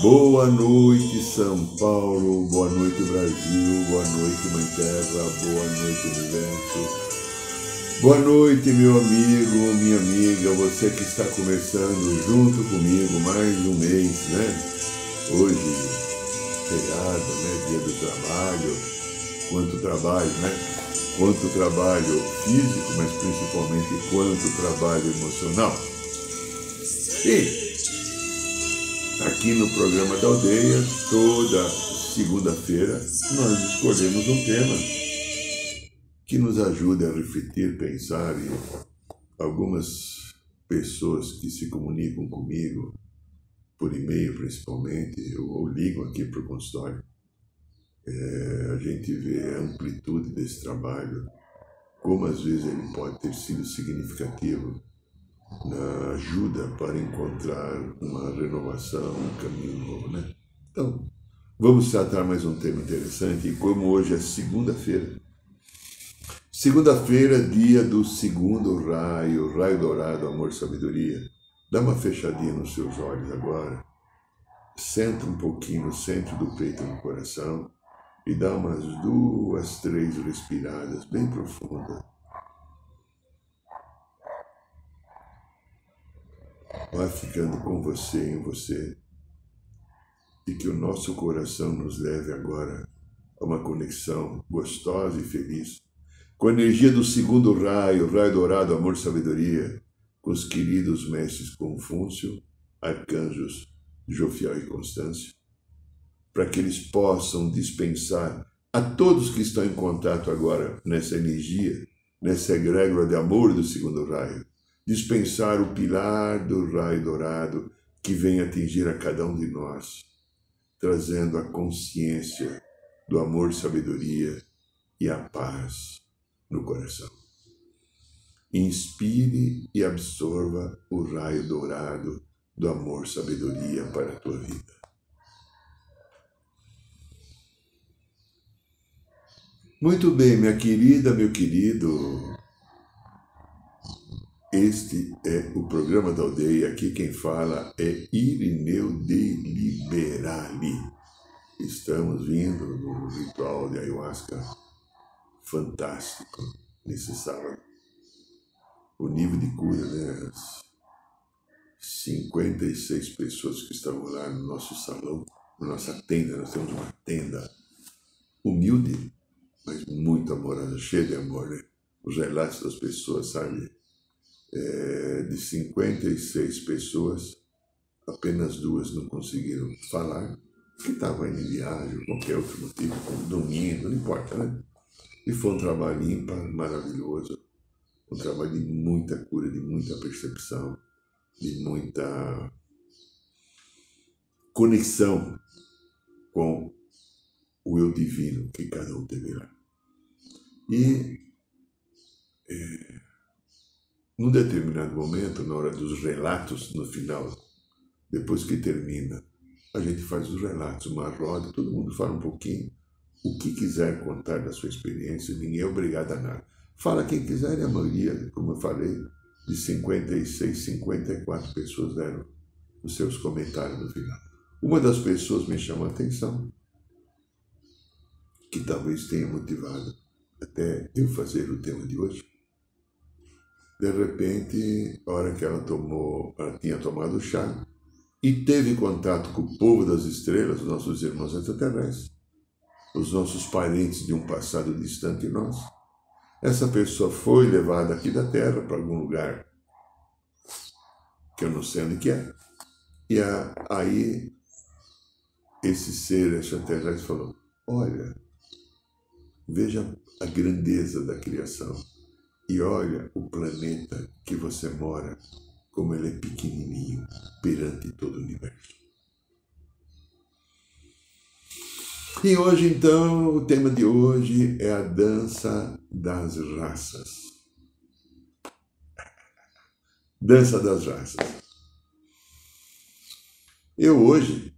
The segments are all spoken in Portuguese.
Boa noite, São Paulo, boa noite, Brasil, boa noite, Mãe Terra, boa noite, Universo. Boa noite, meu amigo, minha amiga, você que está começando junto comigo mais um mês, né? Hoje, feriado, né? Dia do trabalho, quanto trabalho, né? Quanto trabalho físico, mas principalmente quanto trabalho emocional. E aqui no programa da aldeia, toda segunda-feira, nós escolhemos um tema que nos ajude a refletir, pensar e algumas pessoas que se comunicam comigo por e-mail principalmente ou, ligam aqui para o consultório é, a gente vê a amplitude desse trabalho como às vezes ele pode ter sido significativo na ajuda para encontrar uma renovação, um caminho novo, né? Então, vamos tratar mais um tema interessante e como hoje é segunda-feira, Segunda-feira, dia do segundo raio, raio dourado, amor, sabedoria. Dá uma fechadinha nos seus olhos agora. Senta um pouquinho no centro do peito e no coração e dá umas duas, três respiradas bem profundas. Vai ficando com você em você e que o nosso coração nos leve agora a uma conexão gostosa e feliz com a energia do segundo raio, raio dourado, amor e sabedoria, com os queridos mestres Confúcio, arcanjos Jofiel e Constância, para que eles possam dispensar a todos que estão em contato agora nessa energia, nessa egrégora de amor do segundo raio, dispensar o pilar do raio dourado que vem atingir a cada um de nós, trazendo a consciência do amor, sabedoria e a paz no coração. Inspire e absorva o raio dourado do amor sabedoria para a tua vida. Muito bem, minha querida, meu querido. Este é o programa da aldeia. Aqui quem fala é Irineu de Liberali. Estamos vindo no ritual de ayahuasca fantástico nesse sábado. O nível de cura, né? As 56 pessoas que estavam lá no nosso salão, na nossa tenda, nós temos uma tenda humilde, mas muito amorosa, cheia de amor, né? Os relatos das pessoas, sabe? É, de 56 pessoas, apenas duas não conseguiram falar, que estavam em viagem, qualquer outro motivo, dormindo, não importa, né? E foi um trabalho ímpar, maravilhoso, um trabalho de muita cura, de muita percepção, de muita conexão com o eu divino que cada um teve lá. E é, num determinado momento, na hora dos relatos, no final, depois que termina, a gente faz os relatos, uma roda, todo mundo fala um pouquinho, o que quiser contar da sua experiência, ninguém é obrigado a nada. Fala quem quiser e a maioria, como eu falei, de 56, 54 pessoas deram os seus comentários no final. Uma das pessoas me chamou a atenção, que talvez tenha motivado até eu fazer o tema de hoje. De repente, a hora que ela tomou, ela tinha tomado chá e teve contato com o povo das estrelas, nossos irmãos extraterrestres, os nossos parentes de um passado distante nosso. Essa pessoa foi levada aqui da Terra para algum lugar que eu não sei onde que é. E aí esse ser extraterrestre falou: Olha, veja a grandeza da criação e olha o planeta que você mora, como ele é pequenininho perante todo o universo. E hoje, então, o tema de hoje é a dança das raças. Dança das raças. Eu hoje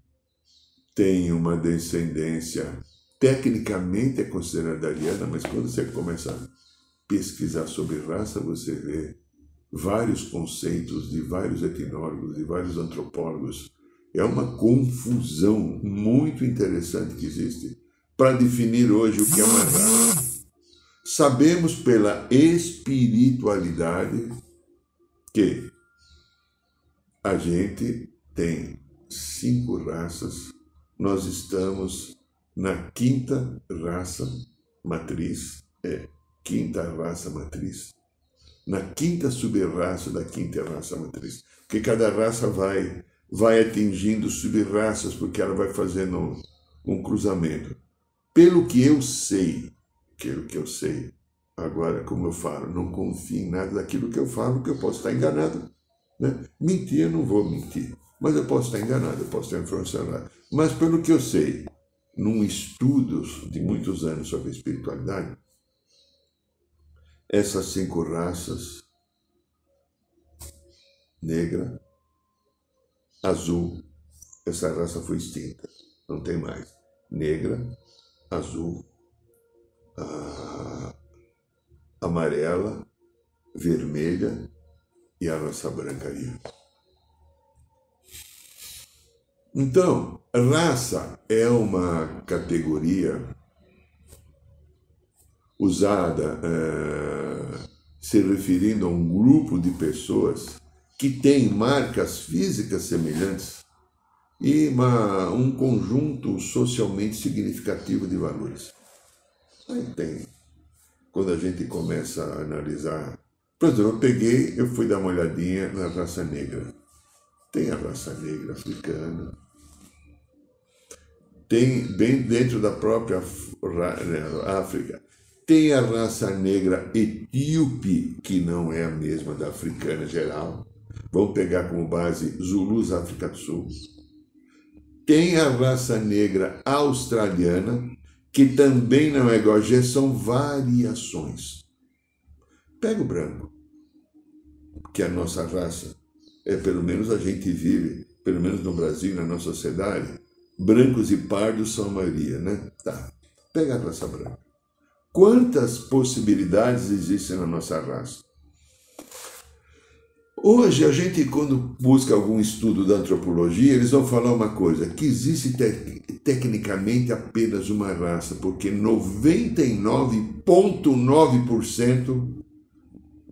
tem uma descendência tecnicamente é considerada ariana, mas quando você começa a pesquisar sobre raça, você vê vários conceitos de vários etnólogos, de vários antropólogos. É uma confusão muito interessante que existe para definir hoje o que é uma raça. Sabemos pela espiritualidade que a gente tem cinco raças, nós estamos na quinta raça matriz, é, quinta raça matriz, na quinta sub-raça da quinta raça matriz. Porque cada raça vai, vai atingindo sub-raças, porque ela vai fazendo um, cruzamento. Pelo que eu sei, pelo que eu sei, agora, como eu falo, não confio em nada daquilo que eu falo, que eu posso estar enganado. Né? Mentir, eu não vou mentir. Mas eu posso estar enganado, eu posso estar influenciado. Mas pelo que eu sei, num estudo de muitos anos sobre espiritualidade, essas cinco raças, negra, azul, essa raça foi extinta, não tem mais. Negra, azul, amarela, vermelha e a raça branca. Então, raça é uma categoria usada é, se referindo a um grupo de pessoas que tem marcas físicas semelhantes e uma, um conjunto socialmente significativo de valores. Aí tem. Quando a gente começa a analisar. Por exemplo, eu peguei, eu fui dar uma olhadinha na raça negra. Tem a raça negra africana, tem bem dentro da própria né, África, tem a raça negra etíope, que não é a mesma da africana geral. Vamos pegar como base Zulus, África do Sul. Tem a raça negra australiana, que também não é igual, são variações. Pega o branco, que é a nossa raça, é pelo menos a gente vive, pelo menos no Brasil, na nossa sociedade, brancos e pardos são a maioria, né? Tá. Pega a raça branca. Quantas possibilidades existem na nossa raça? Hoje, a gente, quando busca algum estudo da antropologia, eles vão falar uma coisa: que existe te tecnicamente apenas uma raça, porque 99,9%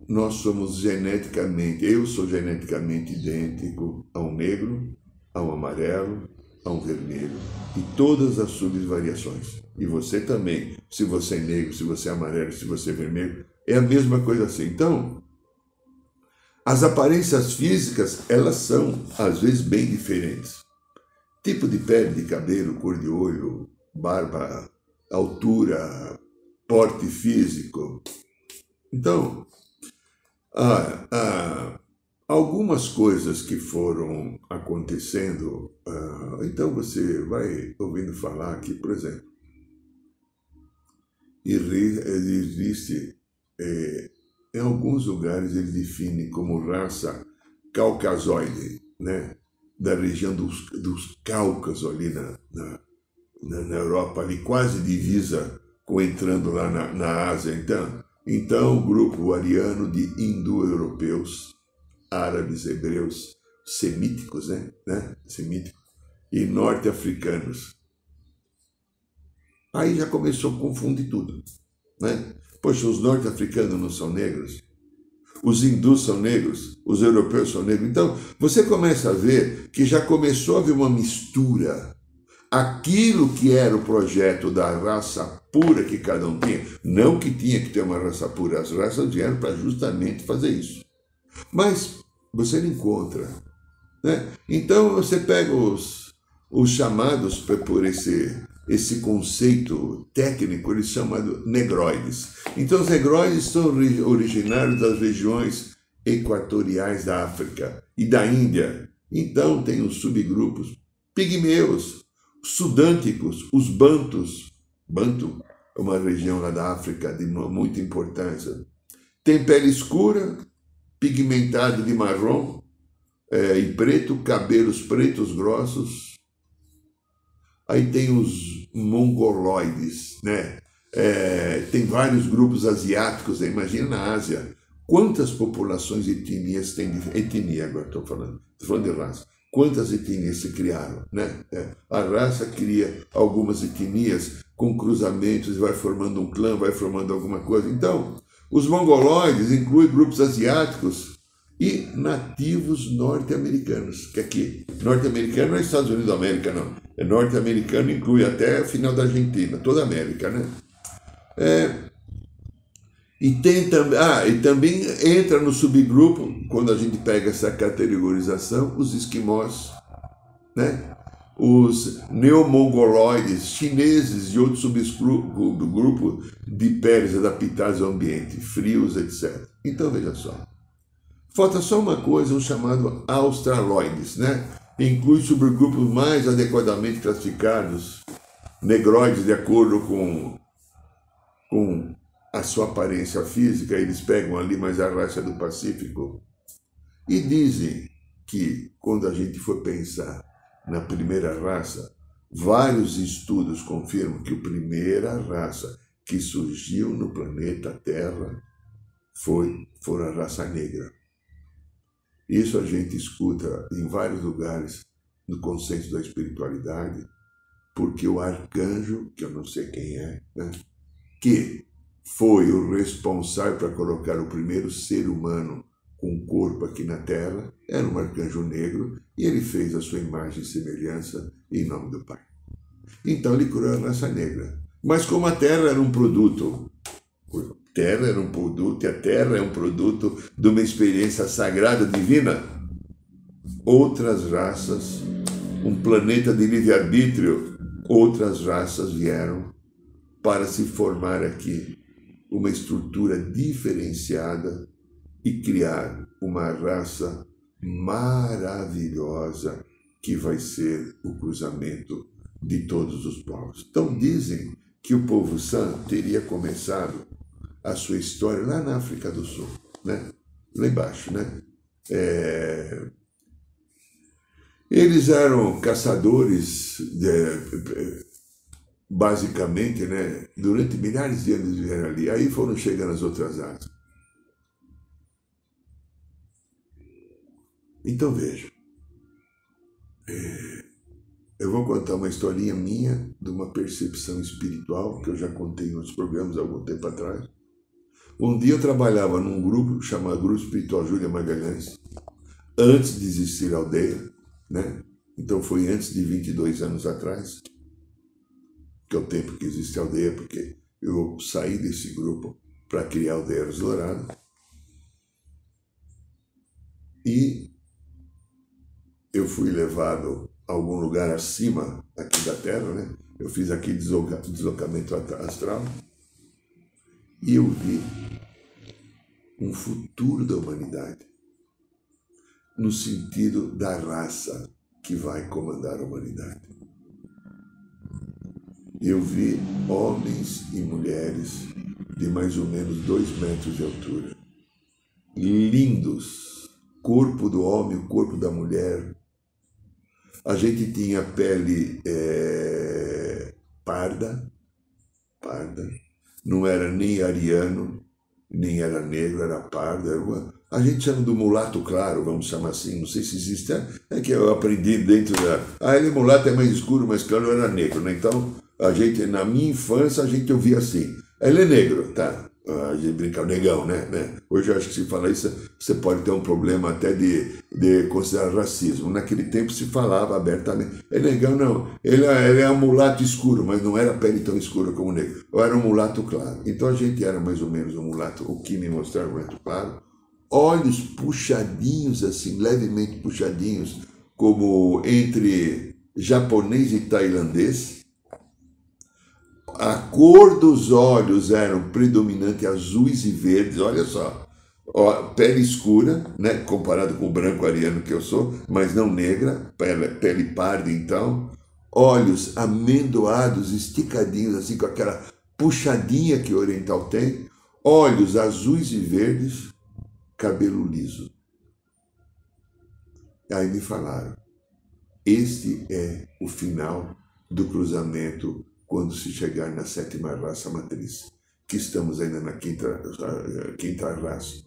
nós somos geneticamente, eu sou geneticamente idêntico a um negro, a um amarelo, a um vermelho e todas as subvariações. E você também, se você é negro, se você é amarelo, se você é vermelho, é a mesma coisa assim. Então, as aparências físicas, elas são às vezes bem diferentes. Tipo de pele, de cabelo, cor de olho, barba, altura, porte físico. Então, ah, ah, algumas coisas que foram acontecendo, ah, então você vai ouvindo falar que, por exemplo, existe, é, em alguns lugares ele define como raça caucasoide, né? da região dos, dos Cáucasos ali na, na, na, Europa, ali quase divisa com entrando lá na, na Ásia. Então, então, grupo ariano de indo-europeus, árabes, hebreus, semíticos, né? né? Semíticos, e norte-africanos. Aí já começou a confundir tudo. Né? Poxa, os norte-africanos não são negros? Os hindus são negros? Os europeus são negros? Então, você começa a ver que já começou a haver uma mistura aquilo que era o projeto da raça pura que cada um tinha, não que tinha que ter uma raça pura, as raças vieram para justamente fazer isso. Mas você não encontra. Né? Então você pega os, os chamados por esse, esse conceito técnico, eles chamam negroides. Então os negroides são originários das regiões equatoriais da África e da Índia. Então tem os subgrupos pigmeus, sudânticos, os bantus. Banto é uma região lá da África de muita importância. Tem pele escura, pigmentada de marrom é, e preto, cabelos pretos grossos. Aí tem os mongoloides, né? É, tem vários grupos asiáticos, imagina na Ásia. Quantas populações e etnias tem etnia agora estou falando, estou falando de raça. Quantas etnias se criaram, né? É, a raça cria algumas etnias com cruzamentos e vai formando um clã, vai formando alguma coisa. Então, os mongoloides incluem grupos asiáticos e nativos norte-americanos. Que aqui, norte-americano não é Estados Unidos da América, não. É norte-americano, inclui até o final da Argentina, toda a América, né? É, e tem também, ah, e também entra no subgrupo, quando a gente pega essa categorização, os esquimós, né? os neomongoloides chineses e outros subgrupos de peles adaptados ao ambiente, frios, etc. Então veja só. Falta só uma coisa, o chamado australoides, né? Inclui subgrupos mais adequadamente classificados, negroides de acordo com, com a sua aparência física, eles pegam ali mais a raça do Pacífico. E dizem que, quando a gente for pensar na primeira raça, vários estudos confirmam que a primeira raça que surgiu no planeta Terra foi, foi a raça negra. Isso a gente escuta em vários lugares no conceito da espiritualidade, porque o arcanjo, que eu não sei quem é, né, que foi o responsável para colocar o primeiro ser humano com corpo aqui na Terra, era um arcanjo negro e ele fez a sua imagem e semelhança em nome do Pai. Então ele criou a raça negra. Mas como a Terra era um produto terra era um produto, e a terra é um produto de uma experiência sagrada divina. Outras raças, um planeta de livre-arbítrio, outras raças vieram para se formar aqui uma estrutura diferenciada e criar uma raça maravilhosa que vai ser o cruzamento de todos os povos. Então dizem que o povo santo teria começado a sua história lá na África do Sul, né? lá embaixo. Né? É... Eles eram caçadores, de, basicamente, né? durante milhares de anos vieram ali. Aí foram chegando as outras áreas. Então veja, é, eu vou contar uma historinha minha de uma percepção espiritual que eu já contei em outros programas há algum tempo atrás. Um dia eu trabalhava num grupo chamado Grupo Espiritual Júlia Magalhães, antes de existir a aldeia, né? Então foi antes de 22 anos atrás, que é o tempo que existe a aldeia, porque eu saí desse grupo para criar a aldeia dos Dourados. E eu fui levado a algum lugar acima aqui da Terra, né? Eu fiz aqui deslocamento astral e eu vi um futuro da humanidade, no sentido da raça que vai comandar a humanidade. Eu vi homens e mulheres de mais ou menos dois metros de altura, lindos, corpo do homem, o corpo da mulher. A gente tinha pele é, parda, parda, não era nem ariano, nem era negro, era pardo. Era uma... A gente chama do mulato claro, vamos chamar assim, não sei se existe. É, é que eu aprendi dentro da. Ah, ele mulato é mais escuro, mais claro, era negro, né? Então, a gente, na minha infância, a gente ouvia assim. Ele é negro, tá? A gente brinca, negão, né? né? Hoje eu acho que se falar isso, você pode ter um problema até de, de considerar racismo. Naquele tempo se falava abertamente. É negão, não. Ele, é, ele é um mulato escuro, mas não era pele tão escura como negro. Eu era um mulato claro. Então a gente era mais ou menos um mulato, o que me mostrava muito claro. Olhos puxadinhos, assim, levemente puxadinhos, como entre japonês e tailandês a cor dos olhos eram predominante azuis e verdes, olha só. Ó, pele escura, né, comparado com o branco ariano que eu sou, mas não negra, pele, pele parda então. Olhos amendoados, esticadinhos, assim, com aquela puxadinha que o oriental tem. Olhos azuis e verdes, cabelo liso. Aí me falaram: este é o final do cruzamento quando se chegar na sétima raça matriz, que estamos ainda na quinta, quinta raça.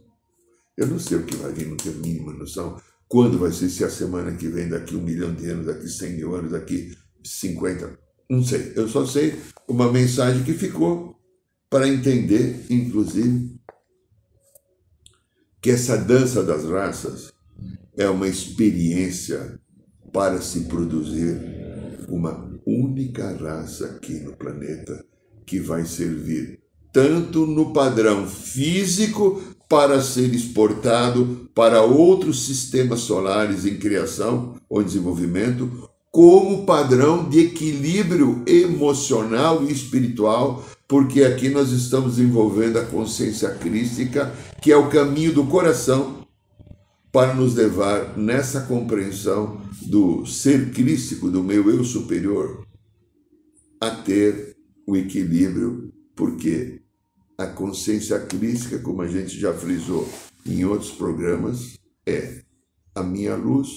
Eu não sei o que vai vir, não tenho mínima noção. Quando vai ser, se a semana que vem, daqui um milhão de anos, daqui cem mil anos, daqui cinquenta, não sei. Eu só sei uma mensagem que ficou para entender, inclusive, que essa dança das raças é uma experiência para se produzir uma única raça aqui no planeta que vai servir tanto no padrão físico para ser exportado para outros sistemas solares em criação ou desenvolvimento, como padrão de equilíbrio emocional e espiritual, porque aqui nós estamos envolvendo a consciência crística, que é o caminho do coração para nos levar nessa compreensão do ser crístico, do meu eu superior, a ter o equilíbrio, porque a consciência crística, como a gente já frisou em outros programas, é a minha luz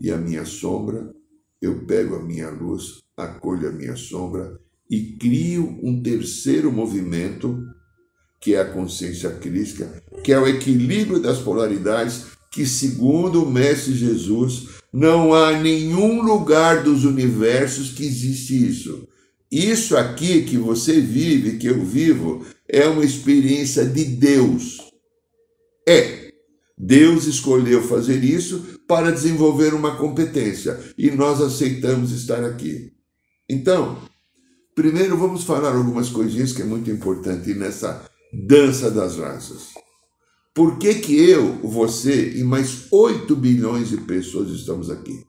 e a minha sombra. Eu pego a minha luz, acolho a minha sombra e crio um terceiro movimento, que é a consciência crística, que é o equilíbrio das polaridades que, segundo o Mestre Jesus, não há nenhum lugar dos universos que existe isso. Isso aqui que você vive, que eu vivo, é uma experiência de Deus. É. Deus escolheu fazer isso para desenvolver uma competência e nós aceitamos estar aqui. Então, primeiro vamos falar algumas coisinhas que é muito importante nessa dança das raças. Por que, que eu, você e mais 8 bilhões de pessoas estamos aqui?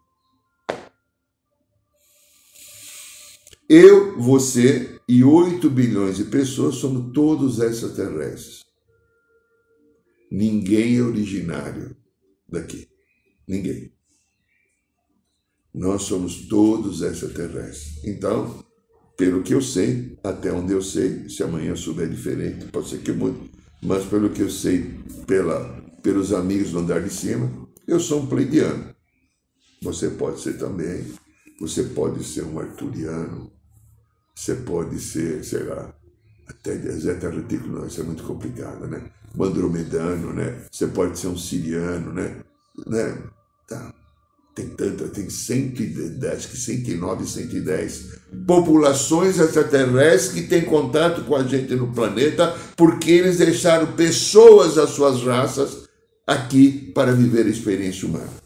Eu, você e 8 bilhões de pessoas somos todos extraterrestres. Ninguém é originário daqui. Ninguém. Nós somos todos extraterrestres. Então, pelo que eu sei, até onde eu sei, se amanhã souber diferente, pode ser que mude, mas pelo que eu sei pela, pelos amigos do andar de cima, eu sou um pleidiano. Você pode ser também, você pode ser um arturiano, você pode ser, sei lá, até zeta retículo, não, isso é muito complicado, né? Um andromedano, né? Você pode ser um siriano, né? né? Tá. Tem tanta, tem 110, que 109, 110 populações extraterrestres que têm contato com a gente no planeta, porque eles deixaram pessoas das suas raças aqui para viver a experiência humana.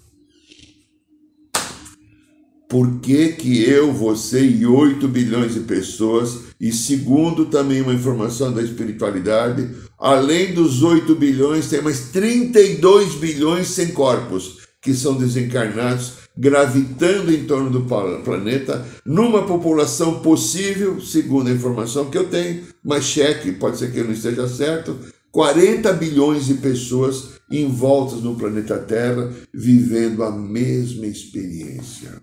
Por que, que eu, você e 8 bilhões de pessoas, e segundo também uma informação da espiritualidade, além dos 8 bilhões, tem mais 32 bilhões sem corpos que são desencarnados, gravitando em torno do planeta, numa população possível, segundo a informação que eu tenho, mas cheque, pode ser que eu não esteja certo, 40 bilhões de pessoas envoltas no planeta Terra, vivendo a mesma experiência.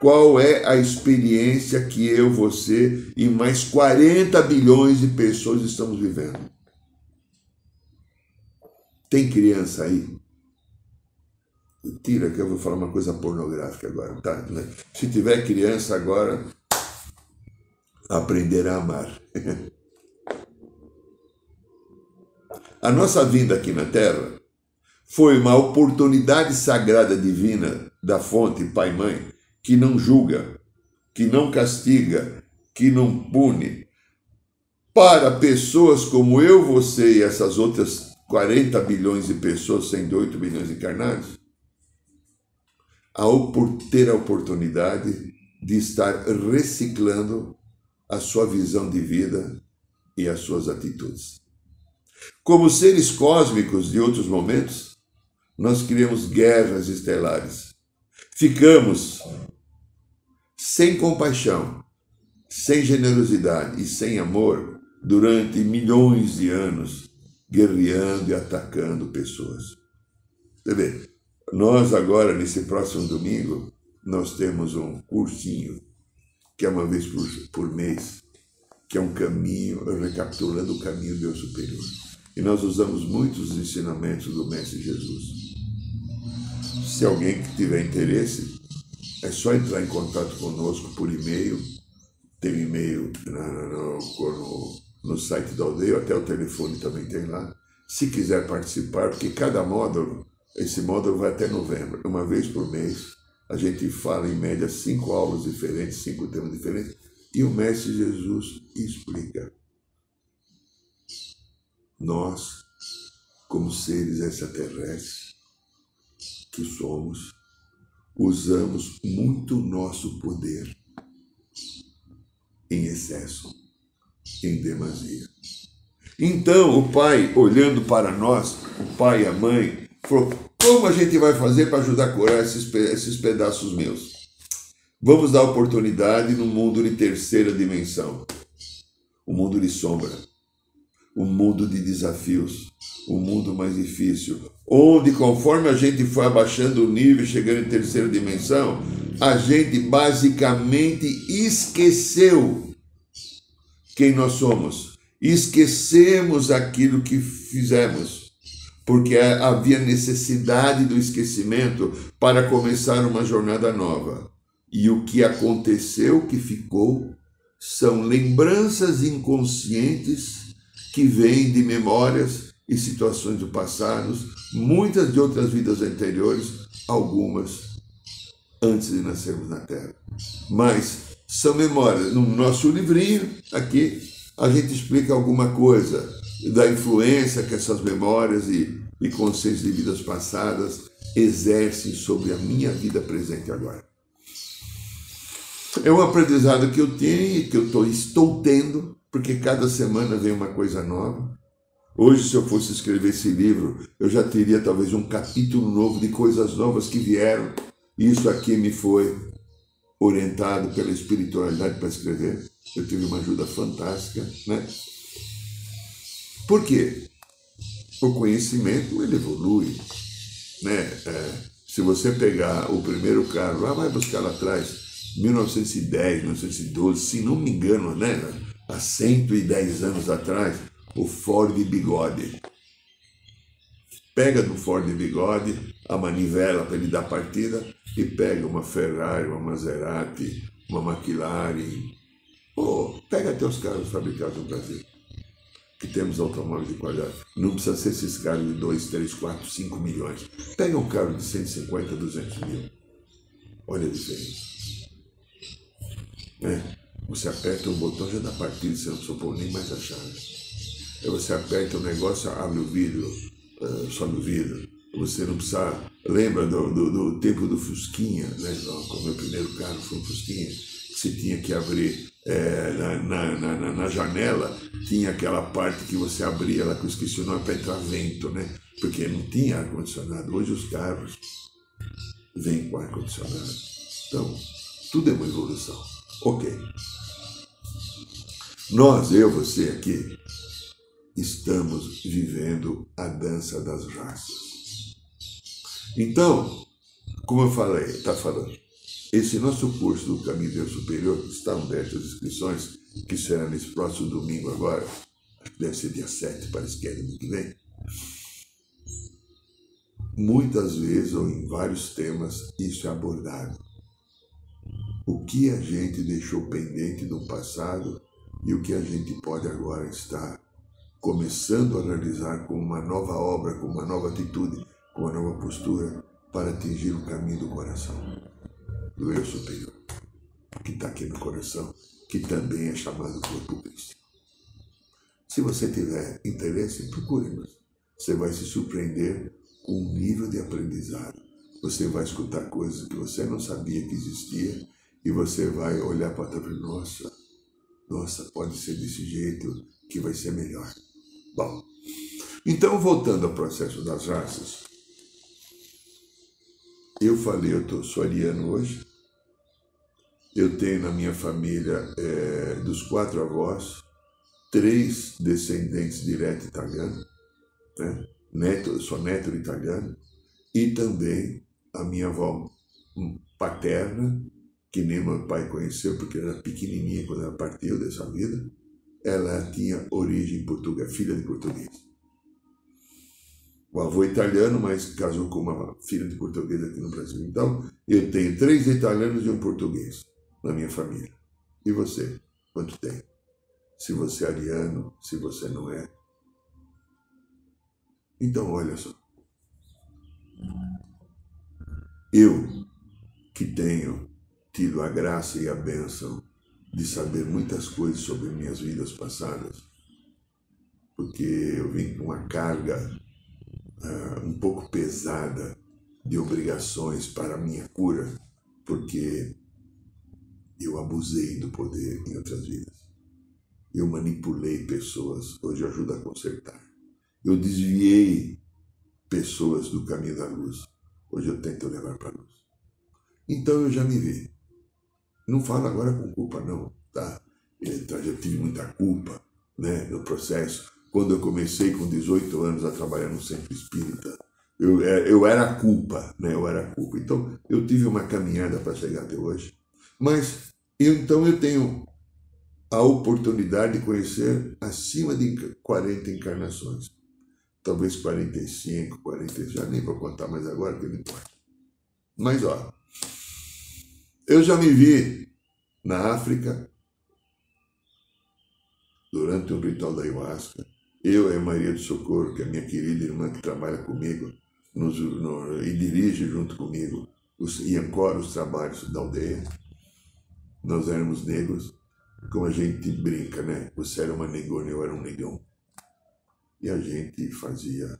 Qual é a experiência que eu, você e mais 40 bilhões de pessoas estamos vivendo? Tem criança aí? Tira que eu vou falar uma coisa pornográfica agora, tá? Né? Se tiver criança agora, aprenderá a amar. a nossa vinda aqui na Terra foi uma oportunidade sagrada divina da fonte Pai Mãe que não julga, que não castiga, que não pune, para pessoas como eu, você e essas outras 40 bilhões de pessoas, 108 bilhões encarnados, ao ter a oportunidade de estar reciclando a sua visão de vida e as suas atitudes. Como seres cósmicos de outros momentos, nós criamos guerras estelares. Ficamos sem compaixão, sem generosidade e sem amor durante milhões de anos guerreando e atacando pessoas. Você vê, nós agora, nesse próximo domingo, nós temos um cursinho, que é uma vez por, por mês, que é um caminho, recapitulando o caminho do Deus superior. E nós usamos muitos ensinamentos do Mestre Jesus. Se alguém que tiver interesse, é só entrar em contato conosco por e-mail. Tem um e-mail no, no, no site da aldeia, até o telefone também tem lá. Se quiser participar, porque cada módulo, esse módulo vai até novembro, uma vez por mês. A gente fala em média cinco aulas diferentes, cinco temas diferentes, e o Mestre Jesus explica. Nós, como seres extraterrestres que somos, usamos muito nosso poder em excesso, em demasia. Então o pai, olhando para nós, o pai e a mãe, falou: como a gente vai fazer para ajudar a curar esses, esses pedaços meus? Vamos dar oportunidade no mundo de terceira dimensão, o mundo de sombra, o mundo de desafios, o mundo mais difícil, onde conforme a gente foi abaixando o nível, chegando em terceira dimensão, a gente basicamente esqueceu quem nós somos, esquecemos aquilo que fizemos, porque havia necessidade do esquecimento para começar uma jornada nova. E o que aconteceu, que ficou, são lembranças inconscientes que vêm de memórias e situações do passado, muitas de outras vidas anteriores, algumas antes de nascermos na Terra. Mas são memórias. No nosso livrinho, aqui, a gente explica alguma coisa da influência que essas memórias e, e consciências de vidas passadas exercem sobre a minha vida presente agora. É um aprendizado que eu tenho e que eu tô, estou tendo, porque cada semana vem uma coisa nova. Hoje, se eu fosse escrever esse livro, eu já teria talvez um capítulo novo de coisas novas que vieram. Isso aqui me foi orientado pela espiritualidade para escrever. Eu tive uma ajuda fantástica, né? Por quê? O conhecimento ele evolui, né? É, se você pegar o primeiro carro, lá vai buscar lá atrás, 1910, 1912, se não me engano, né? Há 110 anos atrás, o Ford Bigode. Pega do Ford Bigode a manivela para ele dar partida e pega uma Ferrari, uma Maserati, uma McLaren, ou pega até os carros fabricados no Brasil, que temos automóveis de qualidade. Não precisa ser esses carros de 2, 3, 4, 5 milhões. Pega um carro de 150, 200 mil. Olha a diferença. É, você aperta um botão, já dá partida, você não precisa pôr nem mais a chave. Aí você aperta o negócio, abre o vidro, uh, sobe o vidro. Você não precisa. Lembra do, do, do tempo do Fusquinha, né? O meu primeiro carro foi um Fusquinha, você tinha que abrir é, na, na, na, na, janela, tinha aquela parte que você abria lá, que eu esqueci o nome, para entrar vento, né? Porque não tinha ar-condicionado. Hoje os carros vêm com ar-condicionado. Então, tudo é uma evolução. Ok. Nós, eu, você aqui, estamos vivendo a dança das raças. Então, como eu falei, está falando, esse nosso curso do Caminho Deus Superior está aberto as inscrições, que será nesse próximo domingo agora, acho que deve ser dia 7, parece que é domingo que vem. Muitas vezes, ou em vários temas, isso é abordado. O que a gente deixou pendente no passado e o que a gente pode agora estar começando a realizar com uma nova obra, com uma nova atitude, com uma nova postura para atingir o caminho do coração, do eu superior, que está aqui no coração, que também é chamado corpo Cristo. Se você tiver interesse, procure-nos. Você vai se surpreender com o nível de aprendizado. Você vai escutar coisas que você não sabia que existia e você vai olhar para trás e nossa, nossa, pode ser desse jeito que vai ser melhor. Bom, então voltando ao processo das raças, eu falei, eu tô, sou ariano hoje, eu tenho na minha família, é, dos quatro avós, três descendentes direto italianos, né? neto, sou neto italiano, e também a minha avó paterna, que nem meu pai conheceu porque era pequenininha quando ela partiu dessa vida, ela tinha origem portuguesa, filha de português. O avô italiano, mas casou com uma filha de português aqui no Brasil. Então, eu tenho três italianos e um português na minha família. E você? Quanto tem? Se você é ariano, se você não é. Então, olha só. Eu, que tenho tido a graça e a bênção de saber muitas coisas sobre minhas vidas passadas, porque eu vim com uma carga uh, um pouco pesada de obrigações para a minha cura, porque eu abusei do poder em outras vidas. Eu manipulei pessoas, hoje ajuda a consertar. Eu desviei pessoas do caminho da luz, hoje eu tento levar para a luz. Então eu já me vi. Não falo agora com culpa, não, tá? Então, já tive muita culpa né, no processo, quando eu comecei com 18 anos a trabalhar no centro espírita, eu, é, eu era a culpa, né? Eu era culpa. Então, eu tive uma caminhada para chegar até hoje. Mas, eu, então, eu tenho a oportunidade de conhecer acima de 40 encarnações. Talvez 45, 40, já nem vou contar mais agora, que não importa. Mas, ó, eu já me vi na África, durante o ritual da ayahuasca, eu e a Maria do Socorro, que é minha querida irmã que trabalha comigo nos, no, e dirige junto comigo os, e ancora os trabalhos da aldeia. Nós éramos negros, como a gente brinca, né? Você era uma negona, eu era um negão. E a gente fazia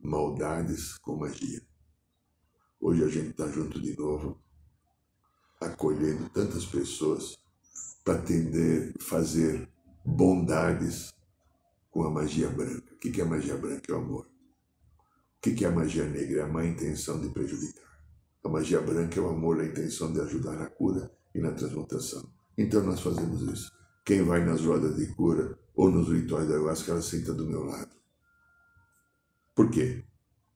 maldades com magia. Hoje a gente está junto de novo, acolhendo tantas pessoas para atender, fazer bondades com a magia branca. O que é magia branca? É o amor. O que é magia negra? É a má intenção de prejudicar. A magia branca é o amor, a intenção de ajudar na cura e na transmutação. Então nós fazemos isso. Quem vai nas rodas de cura ou nos rituais da ayahuasca, ela senta do meu lado. Por quê?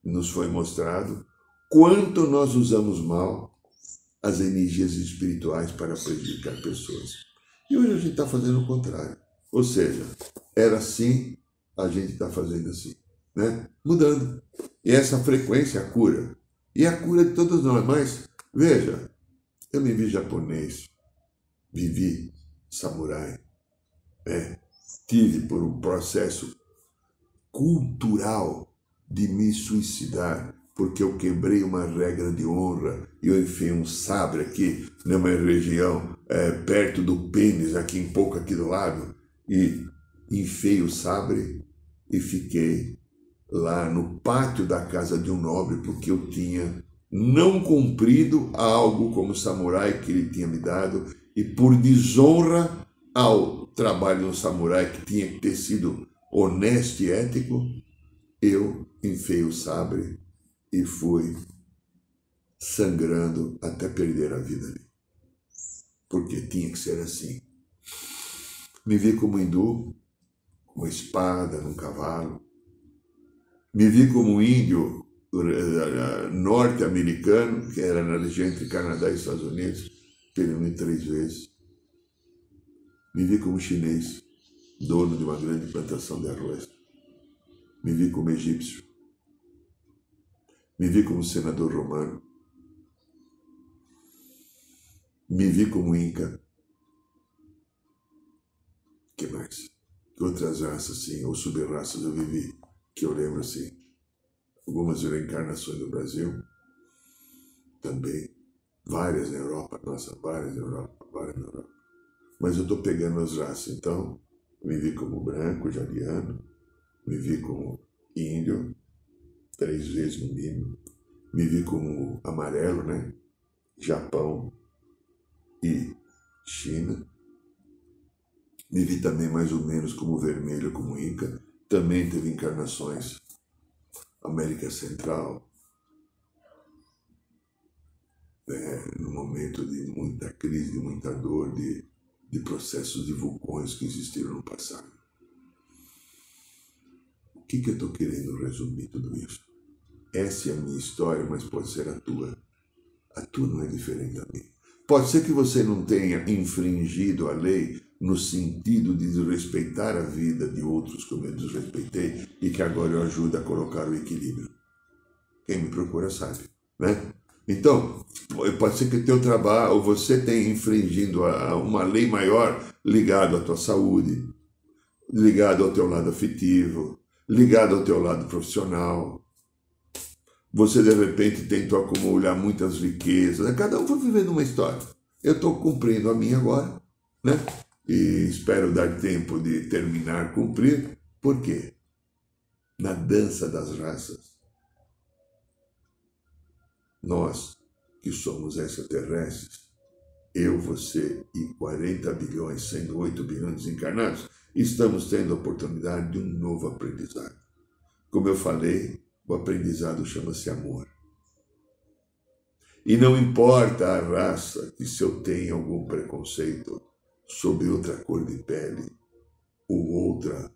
Nos foi mostrado quanto nós usamos mal as energias espirituais para prejudicar pessoas. E hoje a gente está fazendo o contrário. Ou seja, era assim, a gente está fazendo assim, né? Mudando. E essa frequência a cura. E a cura de todos nós. Mas, veja, eu me vi japonês, vivi samurai, né? tive por um processo cultural de me suicidar, porque eu quebrei uma regra de honra e eu enfiei um sabre aqui numa região é, perto do pênis, aqui um pouco aqui do lado, e enfiei o sabre e fiquei lá no pátio da casa de um nobre, porque eu tinha não cumprido algo como samurai que ele tinha me dado, e por desonra ao trabalho do samurai que tinha que ter sido honesto e ético, eu enfiei o sabre e fui sangrando até perder a vida ali. Porque tinha que ser assim. Me vi como hindu, com espada num cavalo. Me vi como índio eh, norte-americano, que era na região entre Canadá e Estados Unidos, menos três vezes. Me vi como chinês, dono de uma grande plantação de arroz. Me vi como egípcio. Me vi como senador romano. Me vi como inca que mais? Que outras raças, sim, ou subraças eu vivi, que eu lembro, assim. Algumas reencarnações no Brasil, também. Várias na Europa, nossa, várias na Europa, várias na Europa. Mas eu estou pegando as raças, então, me vi como branco, jariano, me vi como índio, três vezes no mínimo, me vi como amarelo, né? Japão e China, me vi também mais ou menos como vermelho, como Inca. Também teve encarnações. América Central. É, no momento de muita crise, de muita dor, de, de processos de vulcões que existiram no passado. Que, que eu estou querendo resumir tudo isso? Essa é a minha história, mas pode ser a tua. A tua não é diferente da minha. Pode ser que você não tenha infringido a lei no sentido de desrespeitar a vida de outros como eu desrespeitei e que agora eu ajudo a colocar o equilíbrio. Quem me procura sabe, né? Então, pode ser que o teu trabalho, ou você tenha infringindo uma lei maior ligado à tua saúde, ligado ao teu lado afetivo, ligado ao teu lado profissional. Você de repente tentou acumular muitas riquezas, né? cada um foi vivendo uma história. Eu estou cumprindo a minha agora, né? E espero dar tempo de terminar cumprir. Por quê? Na dança das raças, nós que somos extraterrestres, eu, você e 40 bilhões, sendo 8 bilhões encarnados, estamos tendo a oportunidade de um novo aprendizado. Como eu falei, o aprendizado chama-se amor. E não importa a raça que se eu tenho algum preconceito sobre outra cor de pele ou outra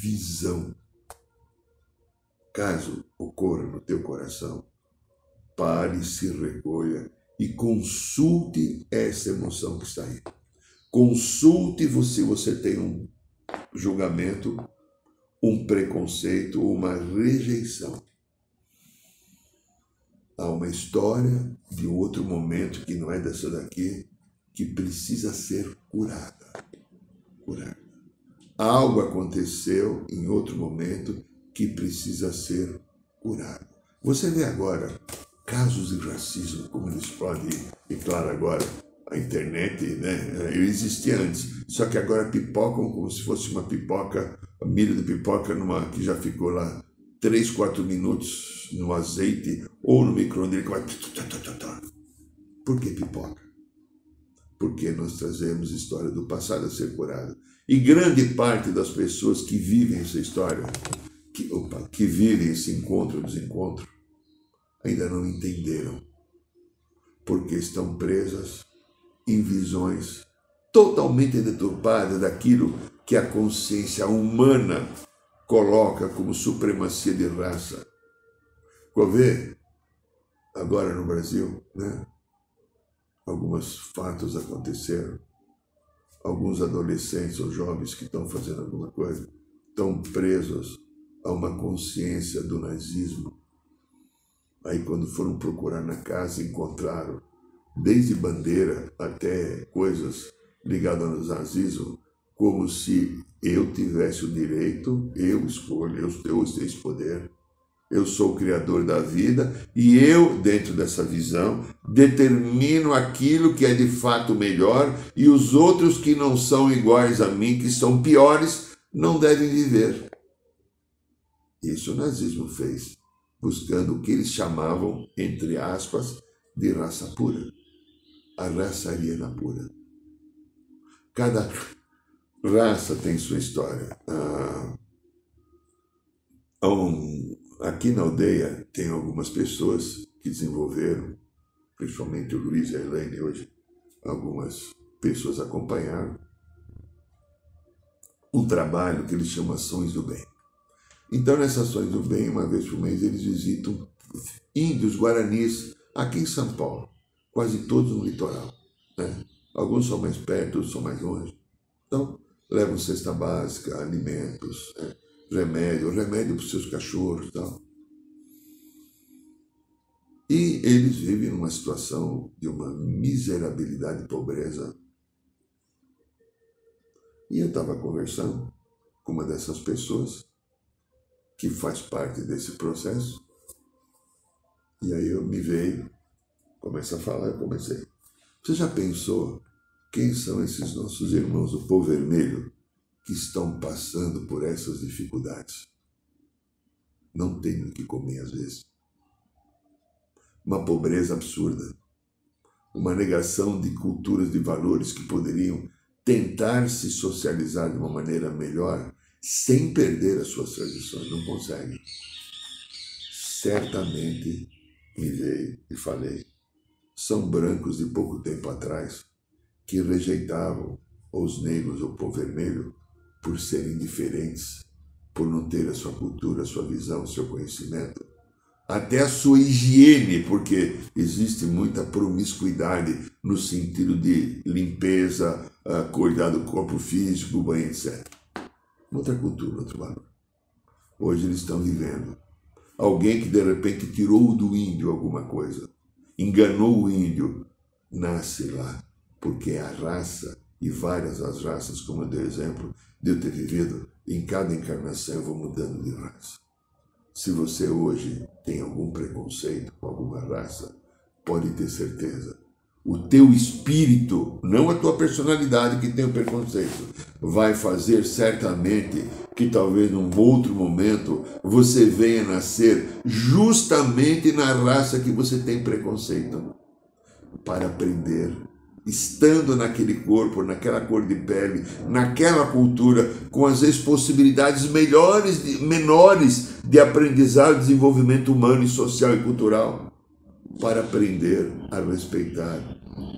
visão. Caso ocorra no teu coração, pare, se recolha e consulte essa emoção que está aí. Consulte se você tem um julgamento, um preconceito uma rejeição. Há uma história de outro momento que não é dessa daqui, que precisa ser curada. Curada. Algo aconteceu em outro momento que precisa ser curado. Você vê agora casos de racismo, como eles podem, e claro, agora a internet, né? Existia antes, só que agora pipocam como se fosse uma pipoca, milho de pipoca numa, que já ficou lá 3, 4 minutos no azeite ou no micro-ondas. Por que pipoca? Porque nós trazemos história do passado a ser curada. E grande parte das pessoas que vivem essa história, que, opa, que vivem esse encontro, desencontro, ainda não entenderam. Porque estão presas em visões totalmente deturpadas daquilo que a consciência humana coloca como supremacia de raça. Vê, agora no Brasil, né? Alguns fatos aconteceram. Alguns adolescentes ou jovens que estão fazendo alguma coisa estão presos a uma consciência do nazismo. Aí, quando foram procurar na casa, encontraram desde bandeira até coisas ligadas ao nazismo, como se eu tivesse o direito, eu escolho, eu tenho esse poder, eu sou o criador da vida e eu, dentro dessa visão, determino aquilo que é de fato melhor e os outros que não são iguais a mim, que são piores, não devem viver. Isso o nazismo fez, buscando o que eles chamavam, entre aspas, de raça pura a raça ariana pura. Cada raça tem sua história. Ah, um, aqui na aldeia tem algumas pessoas que desenvolveram, principalmente o Luiz e a Elaine hoje, algumas pessoas acompanharam um trabalho que eles chamam Ações do Bem. Então, nessas Ações do Bem, uma vez por mês, eles visitam índios guaranis aqui em São Paulo quase todos no litoral. Né? Alguns são mais perto, outros são mais longe. Então, levam cesta básica, alimentos, né? remédio, remédio para os seus cachorros e tal. E eles vivem numa situação de uma miserabilidade e pobreza. E eu estava conversando com uma dessas pessoas que faz parte desse processo. E aí eu me veio começa a falar, eu comecei. Você já pensou quem são esses nossos irmãos do povo vermelho que estão passando por essas dificuldades? Não têm o que comer às vezes. Uma pobreza absurda. Uma negação de culturas, de valores que poderiam tentar se socializar de uma maneira melhor sem perder as suas tradições. Não conseguem. Certamente me veio e falei são brancos de pouco tempo atrás que rejeitavam os negros ou o povo vermelho por serem diferentes, por não ter a sua cultura, a sua visão, o seu conhecimento, até a sua higiene, porque existe muita promiscuidade no sentido de limpeza, uh, cuidar do corpo físico, banho, etc. Outra cultura, outro valor. Hoje eles estão vivendo. Alguém que de repente tirou do índio alguma coisa, enganou o índio, nasce lá, porque a raça e várias as raças, como eu dei exemplo, de eu ter vivido, em cada encarnação eu vou mudando de raça. Se você hoje tem algum preconceito com alguma raça, pode ter certeza. O teu espírito, não a tua personalidade que tem o preconceito, vai fazer certamente que talvez num outro momento você venha nascer justamente na raça que você tem preconceito. Para aprender estando naquele corpo, naquela cor de pele, naquela cultura, com às vezes possibilidades melhores, menores de aprendizado, desenvolvimento humano e social e cultural, para aprender a respeitar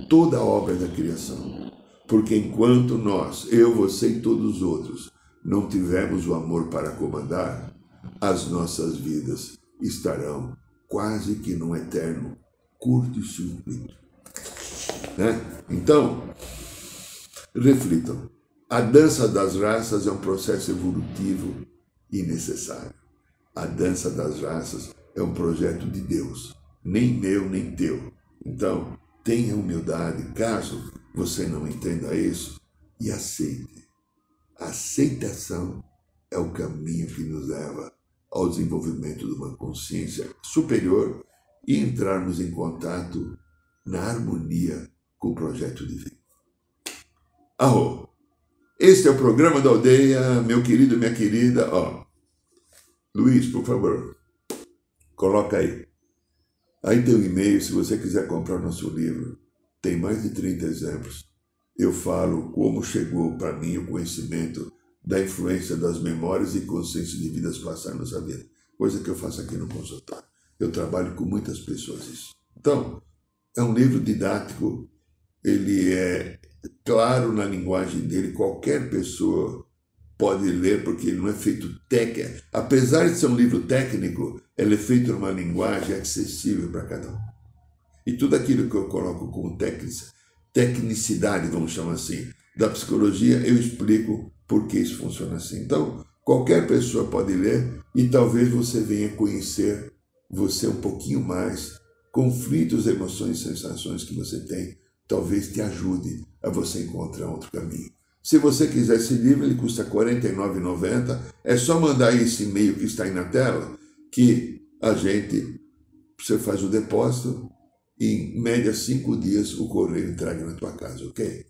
toda a obra da criação. Porque enquanto nós, eu, você e todos os outros, não tivermos o amor para comandar, as nossas vidas estarão quase que num eterno curto-circuito. Né? Então, reflitam. A dança das raças é um processo evolutivo e necessário. A dança das raças é um projeto de Deus, nem meu nem teu. Então, tenha humildade, caso você não entenda isso, e aceite. A aceitação é o caminho que nos leva ao desenvolvimento de uma consciência superior e entrarmos em contato na harmonia com o projeto divino. Arro! Este é o programa da aldeia, meu querido, minha querida. Ó, Luiz, por favor, coloca aí. Aí tem um e-mail, se você quiser comprar nosso livro. Tem mais de 30 exemplos. Eu falo como chegou para mim o conhecimento da influência das memórias e consciência de vidas passadas na nossa vida. Coisa que eu faço aqui no consultório. Eu trabalho com muitas pessoas isso. Então, é um livro didático, ele é claro na linguagem dele, qualquer pessoa pode ler, porque ele não é feito técnico. Apesar de ser um livro técnico, ele é feito numa linguagem acessível para cada um. E tudo aquilo que eu coloco como tecnicidade, vamos chamar assim, da psicologia, eu explico por que isso funciona assim. Então, qualquer pessoa pode ler e talvez você venha conhecer você um pouquinho mais conflitos, emoções sensações que você tem, talvez te ajude a você encontrar outro caminho. Se você quiser esse livro, ele custa R$ 49,90. É só mandar esse e-mail que está aí na tela, que a gente, você faz o depósito em média cinco dias o correio entrega na tua casa, ok?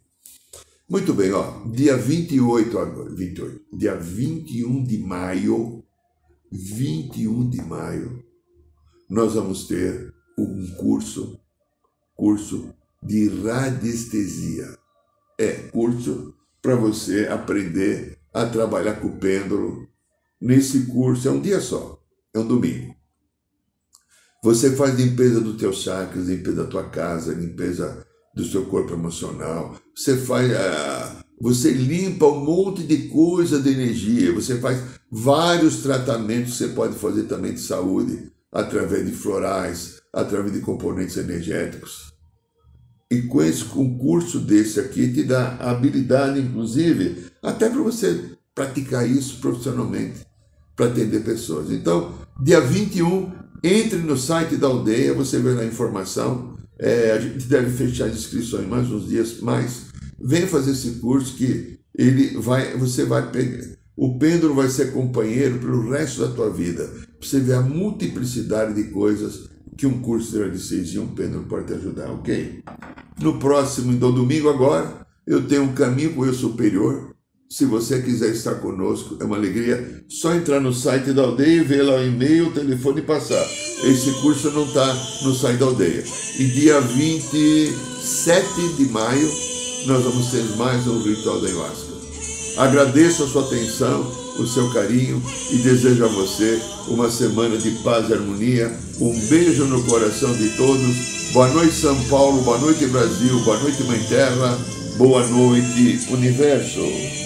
Muito bem, ó, dia 28 agora, 28, dia 21 de maio, 21 de maio, nós vamos ter um curso, curso de radiestesia. É curso para você aprender a trabalhar com o pêndulo. Nesse curso é um dia só, é um domingo. Você faz limpeza do teu chakras, limpeza da tua casa, limpeza do seu corpo emocional. Você faz, uh, você limpa um monte de coisa de energia. Você faz vários tratamentos. Você pode fazer também de saúde através de florais, através de componentes energéticos. E com esse concurso desse aqui te dá habilidade, inclusive, até para você praticar isso profissionalmente, para atender pessoas. Então, dia 21, entre no site da aldeia, você vê lá a informação. É, a gente deve fechar as inscrições mais uns dias mais. Venha fazer esse curso que ele vai, você vai pegar. O pêndulo vai ser companheiro pelo resto da tua vida. Você ver a multiplicidade de coisas que um curso de seis e um pêndulo pode te ajudar, ok? No próximo, então, domingo agora, eu tenho um caminho com o eu superior. Se você quiser estar conosco, é uma alegria. Só entrar no site da aldeia e ver lá o e-mail, o telefone e passar. Esse curso não está no site da aldeia. E dia 27 de maio, nós vamos ter mais um ritual da ayahuasca. Agradeço a sua atenção o seu carinho e desejo a você uma semana de paz e harmonia. Um beijo no coração de todos. Boa noite, São Paulo. Boa noite, Brasil. Boa noite, Mãe Terra. Boa noite, Universo.